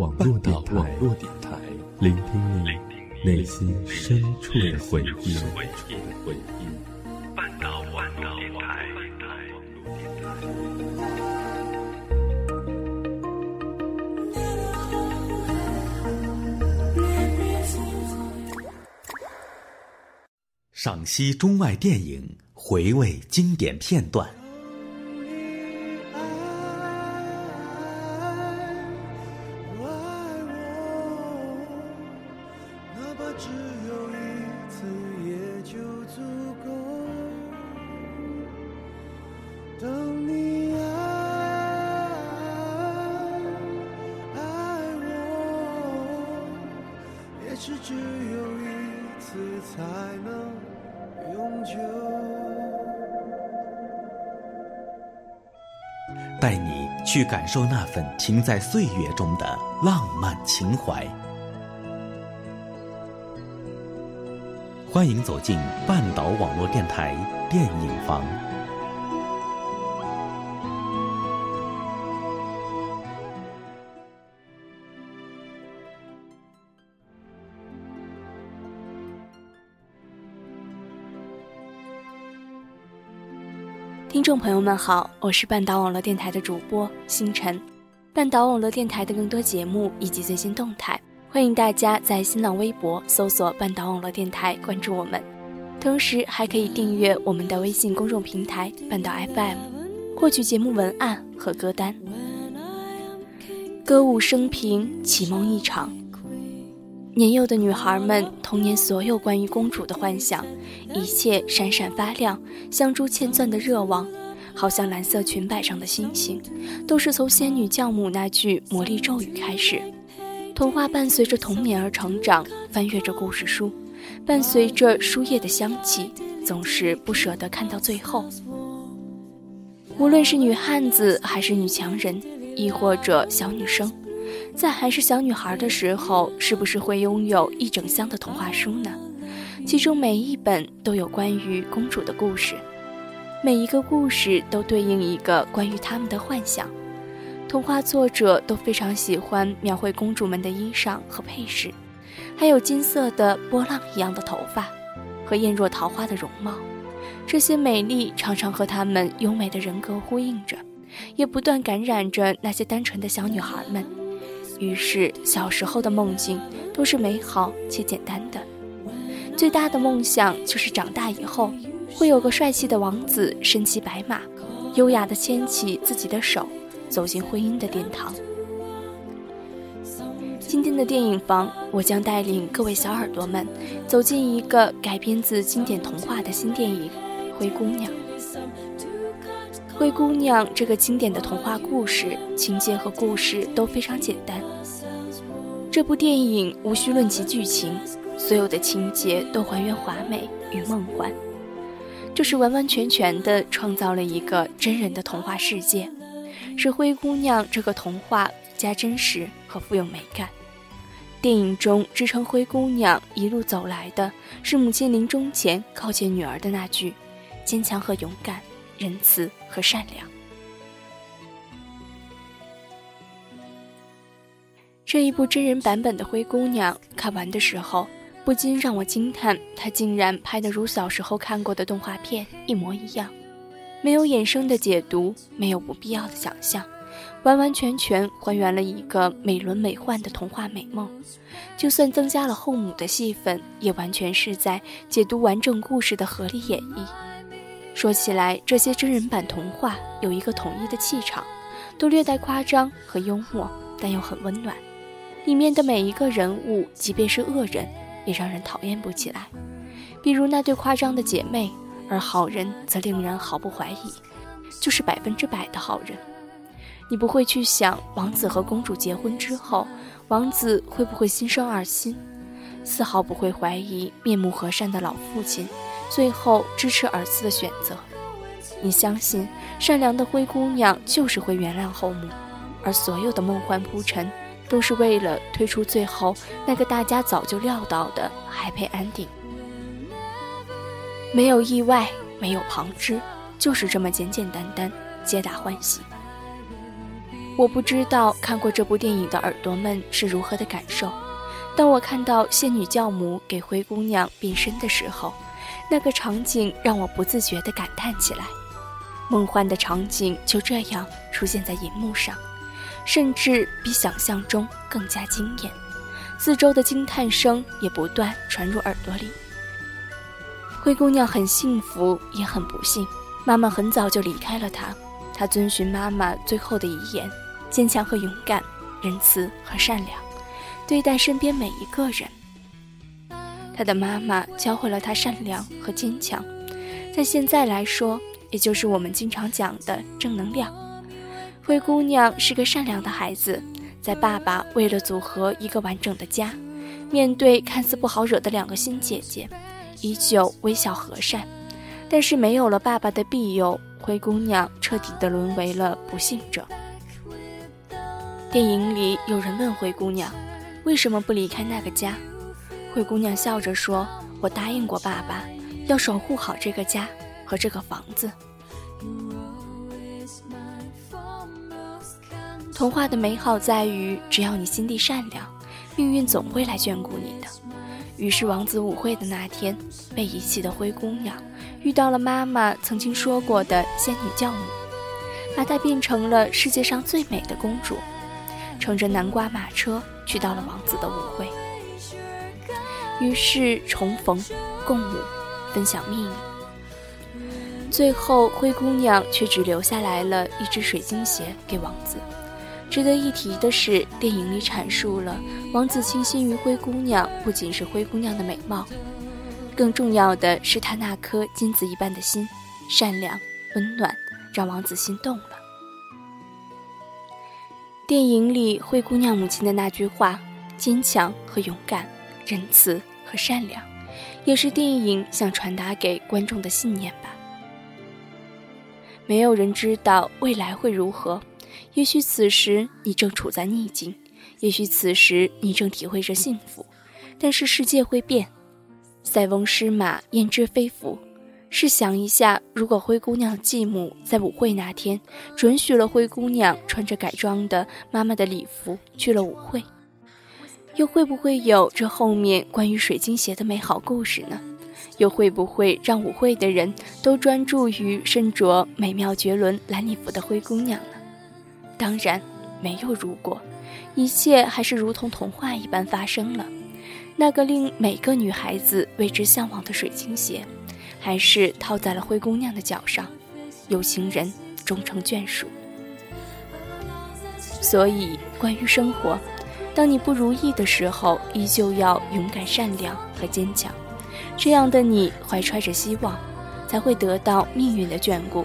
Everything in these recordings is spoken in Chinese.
网络电台，聆听你内心深处的回忆。半岛电台。赏析中外电影，回味经典片段。只有一次，也就足够。等你爱爱我，也是只有一次才能永久。带你去感受那份停在岁月中的浪漫情怀。欢迎走进半岛网络电台电影房。听众朋友们好，我是半岛网络电台的主播星辰。半岛网络电台的更多节目以及最新动态，欢迎大家在新浪微博搜索“半岛网络电台”关注我们，同时还可以订阅我们的微信公众平台“半岛 FM”，获取节目文案和歌单。歌舞升平，绮梦一场。年幼的女孩们童年所有关于公主的幻想，一切闪闪发亮，像珠嵌钻的热望，好像蓝色裙摆上的星星，都是从仙女教母那句魔力咒语开始。童话伴随着童年而成长，翻阅着故事书，伴随着书页的香气，总是不舍得看到最后。无论是女汉子，还是女强人，亦或者小女生。在还是小女孩的时候，是不是会拥有一整箱的童话书呢？其中每一本都有关于公主的故事，每一个故事都对应一个关于他们的幻想。童话作者都非常喜欢描绘公主们的衣裳和配饰，还有金色的波浪一样的头发和艳若桃花的容貌。这些美丽常常和她们优美的人格呼应着，也不断感染着那些单纯的小女孩们。于是，小时候的梦境都是美好且简单的。最大的梦想就是长大以后会有个帅气的王子，身骑白马，优雅地牵起自己的手，走进婚姻的殿堂。今天的电影房，我将带领各位小耳朵们走进一个改编自经典童话的新电影《灰姑娘》。灰姑娘这个经典的童话故事情节和故事都非常简单。这部电影无需论其剧情，所有的情节都还原华美与梦幻，就是完完全全的创造了一个真人的童话世界，是灰姑娘这个童话加真实和富有美感。电影中支撑灰姑娘一路走来的是母亲临终前告诫女儿的那句：坚强和勇敢。仁慈和善良。这一部真人版本的《灰姑娘》看完的时候，不禁让我惊叹，她竟然拍得如小时候看过的动画片一模一样，没有衍生的解读，没有不必要的想象，完完全全还原了一个美轮美奂的童话美梦。就算增加了后母的戏份，也完全是在解读完整故事的合理演绎。说起来，这些真人版童话有一个统一的气场，都略带夸张和幽默，但又很温暖。里面的每一个人物，即便是恶人，也让人讨厌不起来。比如那对夸张的姐妹，而好人则令人毫不怀疑，就是百分之百的好人。你不会去想王子和公主结婚之后，王子会不会心生二心，丝毫不会怀疑面目和善的老父亲。最后支持儿子的选择，你相信善良的灰姑娘就是会原谅后母，而所有的梦幻铺陈都是为了推出最后那个大家早就料到的 happy ending。没有意外，没有旁枝，就是这么简简单单，皆大欢喜。我不知道看过这部电影的耳朵们是如何的感受。当我看到仙女教母给灰姑娘变身的时候，那个场景让我不自觉地感叹起来。梦幻的场景就这样出现在银幕上，甚至比想象中更加惊艳。四周的惊叹声也不断传入耳朵里。灰姑娘很幸福，也很不幸。妈妈很早就离开了她，她遵循妈妈最后的遗言：坚强和勇敢，仁慈和善良，对待身边每一个人。她的妈妈教会了她善良和坚强，在现在来说，也就是我们经常讲的正能量。灰姑娘是个善良的孩子。在爸爸为了组合一个完整的家，面对看似不好惹的两个新姐姐，依旧微笑和善。但是没有了爸爸的庇佑，灰姑娘彻底的沦为了不幸者。电影里有人问灰姑娘，为什么不离开那个家？灰姑娘笑着说：“我答应过爸爸，要守护好这个家和这个房子。”童话的美好在于，只要你心地善良，命运总会来眷顾你的。于是，王子舞会的那天，被遗弃的灰姑娘遇到了妈妈曾经说过的仙女教母，把她变成了世界上最美的公主，乘着南瓜马车去到了王子的舞会。于是，重逢、共舞、分享秘密。最后，灰姑娘却只留下来了一只水晶鞋给王子。值得一提的是，电影里阐述了王子倾心于灰姑娘，不仅是灰姑娘的美貌，更重要的是她那颗金子一般的心，善良温暖，让王子心动了。电影里灰姑娘母亲的那句话“坚强和勇敢，仁慈和善良”，也是电影想传达给观众的信念吧。没有人知道未来会如何。也许此时你正处在逆境，也许此时你正体会着幸福，但是世界会变。塞翁失马，焉知非福？试想一下，如果灰姑娘继母在舞会那天准许了灰姑娘穿着改装的妈妈的礼服去了舞会，又会不会有这后面关于水晶鞋的美好故事呢？又会不会让舞会的人都专注于身着美妙绝伦蓝礼服的灰姑娘呢？当然没有如果，一切还是如同童话一般发生了。那个令每个女孩子为之向往的水晶鞋，还是套在了灰姑娘的脚上，有情人终成眷属。所以，关于生活，当你不如意的时候，依旧要勇敢、善良和坚强。这样的你，怀揣着希望，才会得到命运的眷顾。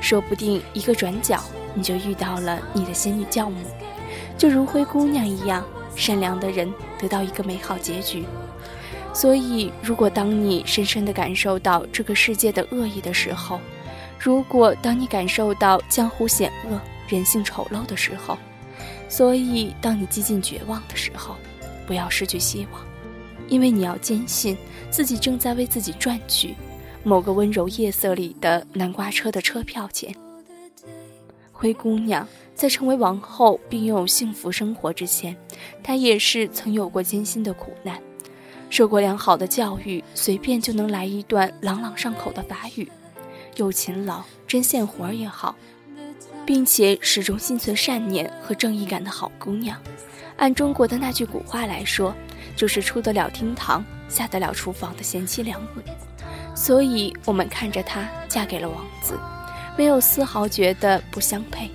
说不定一个转角。你就遇到了你的仙女教母，就如灰姑娘一样，善良的人得到一个美好结局。所以，如果当你深深地感受到这个世界的恶意的时候，如果当你感受到江湖险恶、人性丑陋的时候，所以当你几近绝望的时候，不要失去希望，因为你要坚信自己正在为自己赚取某个温柔夜色里的南瓜车的车票钱。灰姑娘在成为王后并拥有幸福生活之前，她也是曾有过艰辛的苦难，受过良好的教育，随便就能来一段朗朗上口的法语，又勤劳针线活也好，并且始终心存善念和正义感的好姑娘。按中国的那句古话来说，就是出得了厅堂，下得了厨房的贤妻良母。所以，我们看着她嫁给了王子。没有丝毫觉得不相配。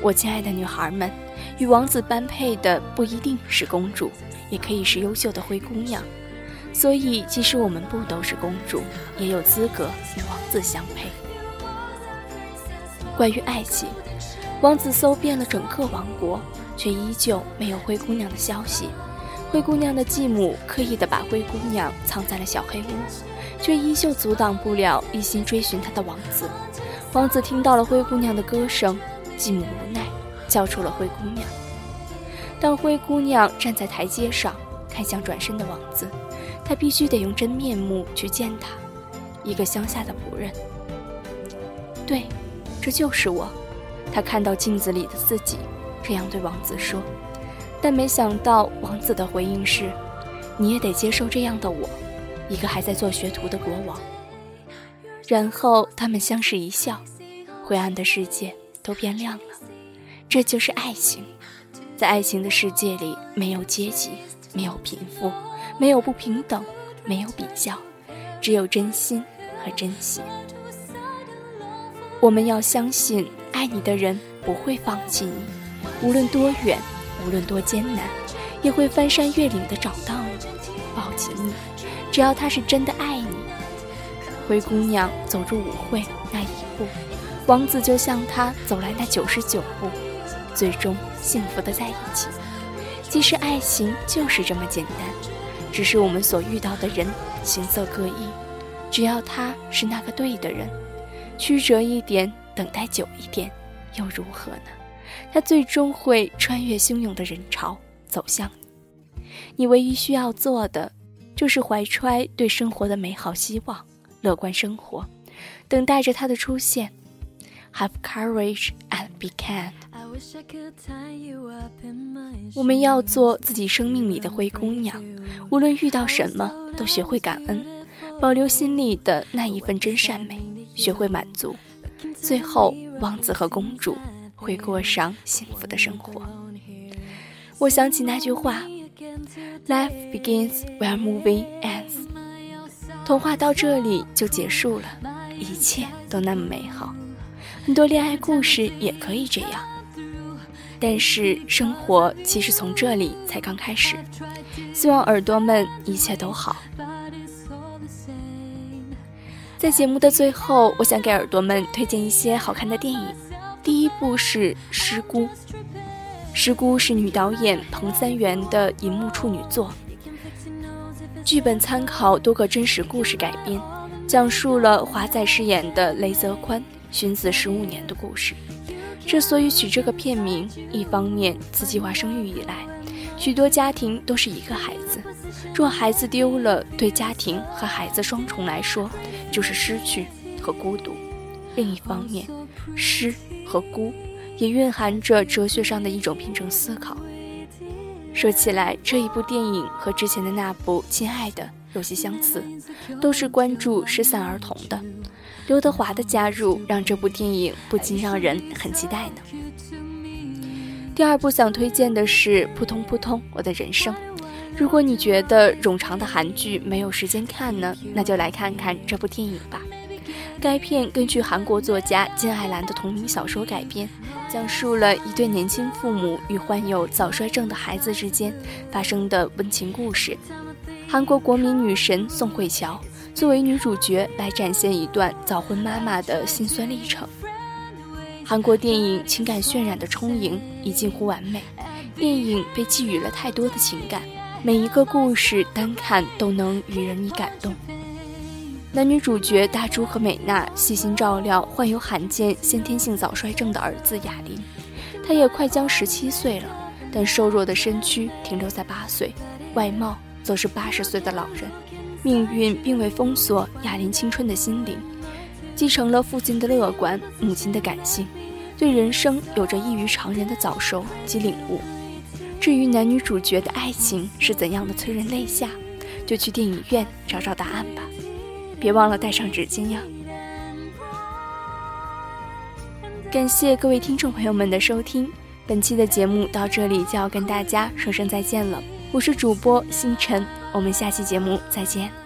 我亲爱的女孩们，与王子般配的不一定是公主，也可以是优秀的灰姑娘。所以，即使我们不都是公主，也有资格与王子相配。关于爱情，王子搜遍了整个王国，却依旧没有灰姑娘的消息。灰姑娘的继母刻意的把灰姑娘藏在了小黑屋。却依旧阻挡不了一心追寻她的王子。王子听到了灰姑娘的歌声，继母无奈，叫出了灰姑娘。当灰姑娘站在台阶上，看向转身的王子，她必须得用真面目去见他，一个乡下的仆人。对，这就是我，他看到镜子里的自己，这样对王子说。但没想到，王子的回应是：“你也得接受这样的我，一个还在做学徒的国王。”然后他们相视一笑，灰暗的世界都变亮了。这就是爱情，在爱情的世界里，没有阶级，没有贫富，没有不平等，没有比较，只有真心和珍惜。我们要相信，爱你的人不会放弃你，无论多远。无论多艰难，也会翻山越岭的找到你，抱紧你。只要他是真的爱。灰姑娘走入舞会那一步，王子就向她走来那九十九步，最终幸福的在一起。其实爱情就是这么简单，只是我们所遇到的人形色各异。只要他是那个对的人，曲折一点，等待久一点，又如何呢？他最终会穿越汹涌的人潮走向你，你唯一需要做的就是怀揣对生活的美好希望，乐观生活，等待着他的出现。Have courage and be kind。我们要做自己生命里的灰姑娘，无论遇到什么都学会感恩，保留心里的那一份真善美，学会满足，最后王子和公主。会过上幸福的生活。我想起那句话：“Life begins where movie ends。”童话到这里就结束了，一切都那么美好。很多恋爱故事也可以这样，但是生活其实从这里才刚开始。希望耳朵们一切都好。在节目的最后，我想给耳朵们推荐一些好看的电影。第一部是《失孤》，《失孤》是女导演彭三元的银幕处女作，剧本参考多个真实故事改编，讲述了华仔饰演的雷泽宽寻子十五年的故事。之所以取这个片名，一方面自计划生育以来，许多家庭都是一个孩子，若孩子丢了，对家庭和孩子双重来说就是失去和孤独；另一方面，失。和孤，也蕴含着哲学上的一种平衡思考。说起来，这一部电影和之前的那部《亲爱的》有些相似，都是关注失散儿童的。刘德华的加入，让这部电影不禁让人很期待呢。第二部想推荐的是《扑通扑通我的人生》。如果你觉得冗长的韩剧没有时间看呢，那就来看看这部电影吧。该片根据韩国作家金爱兰的同名小说改编，讲述了一对年轻父母与患有早衰症的孩子之间发生的温情故事。韩国国民女神宋慧乔作为女主角来展现一段早婚妈妈的辛酸历程。韩国电影情感渲染的充盈已近乎完美，电影被寄予了太多的情感，每一个故事单看都能与人以感动。男女主角大珠和美娜细心照料患有罕见先天性早衰症的儿子雅林，他也快将十七岁了，但瘦弱的身躯停留在八岁，外貌则是八十岁的老人。命运并未封锁雅林青春的心灵，继承了父亲的乐观，母亲的感性，对人生有着异于常人的早熟及领悟。至于男女主角的爱情是怎样的催人泪下，就去电影院找找答案吧。别忘了带上纸巾呀！感谢各位听众朋友们的收听，本期的节目到这里就要跟大家说声再见了。我是主播星辰，我们下期节目再见。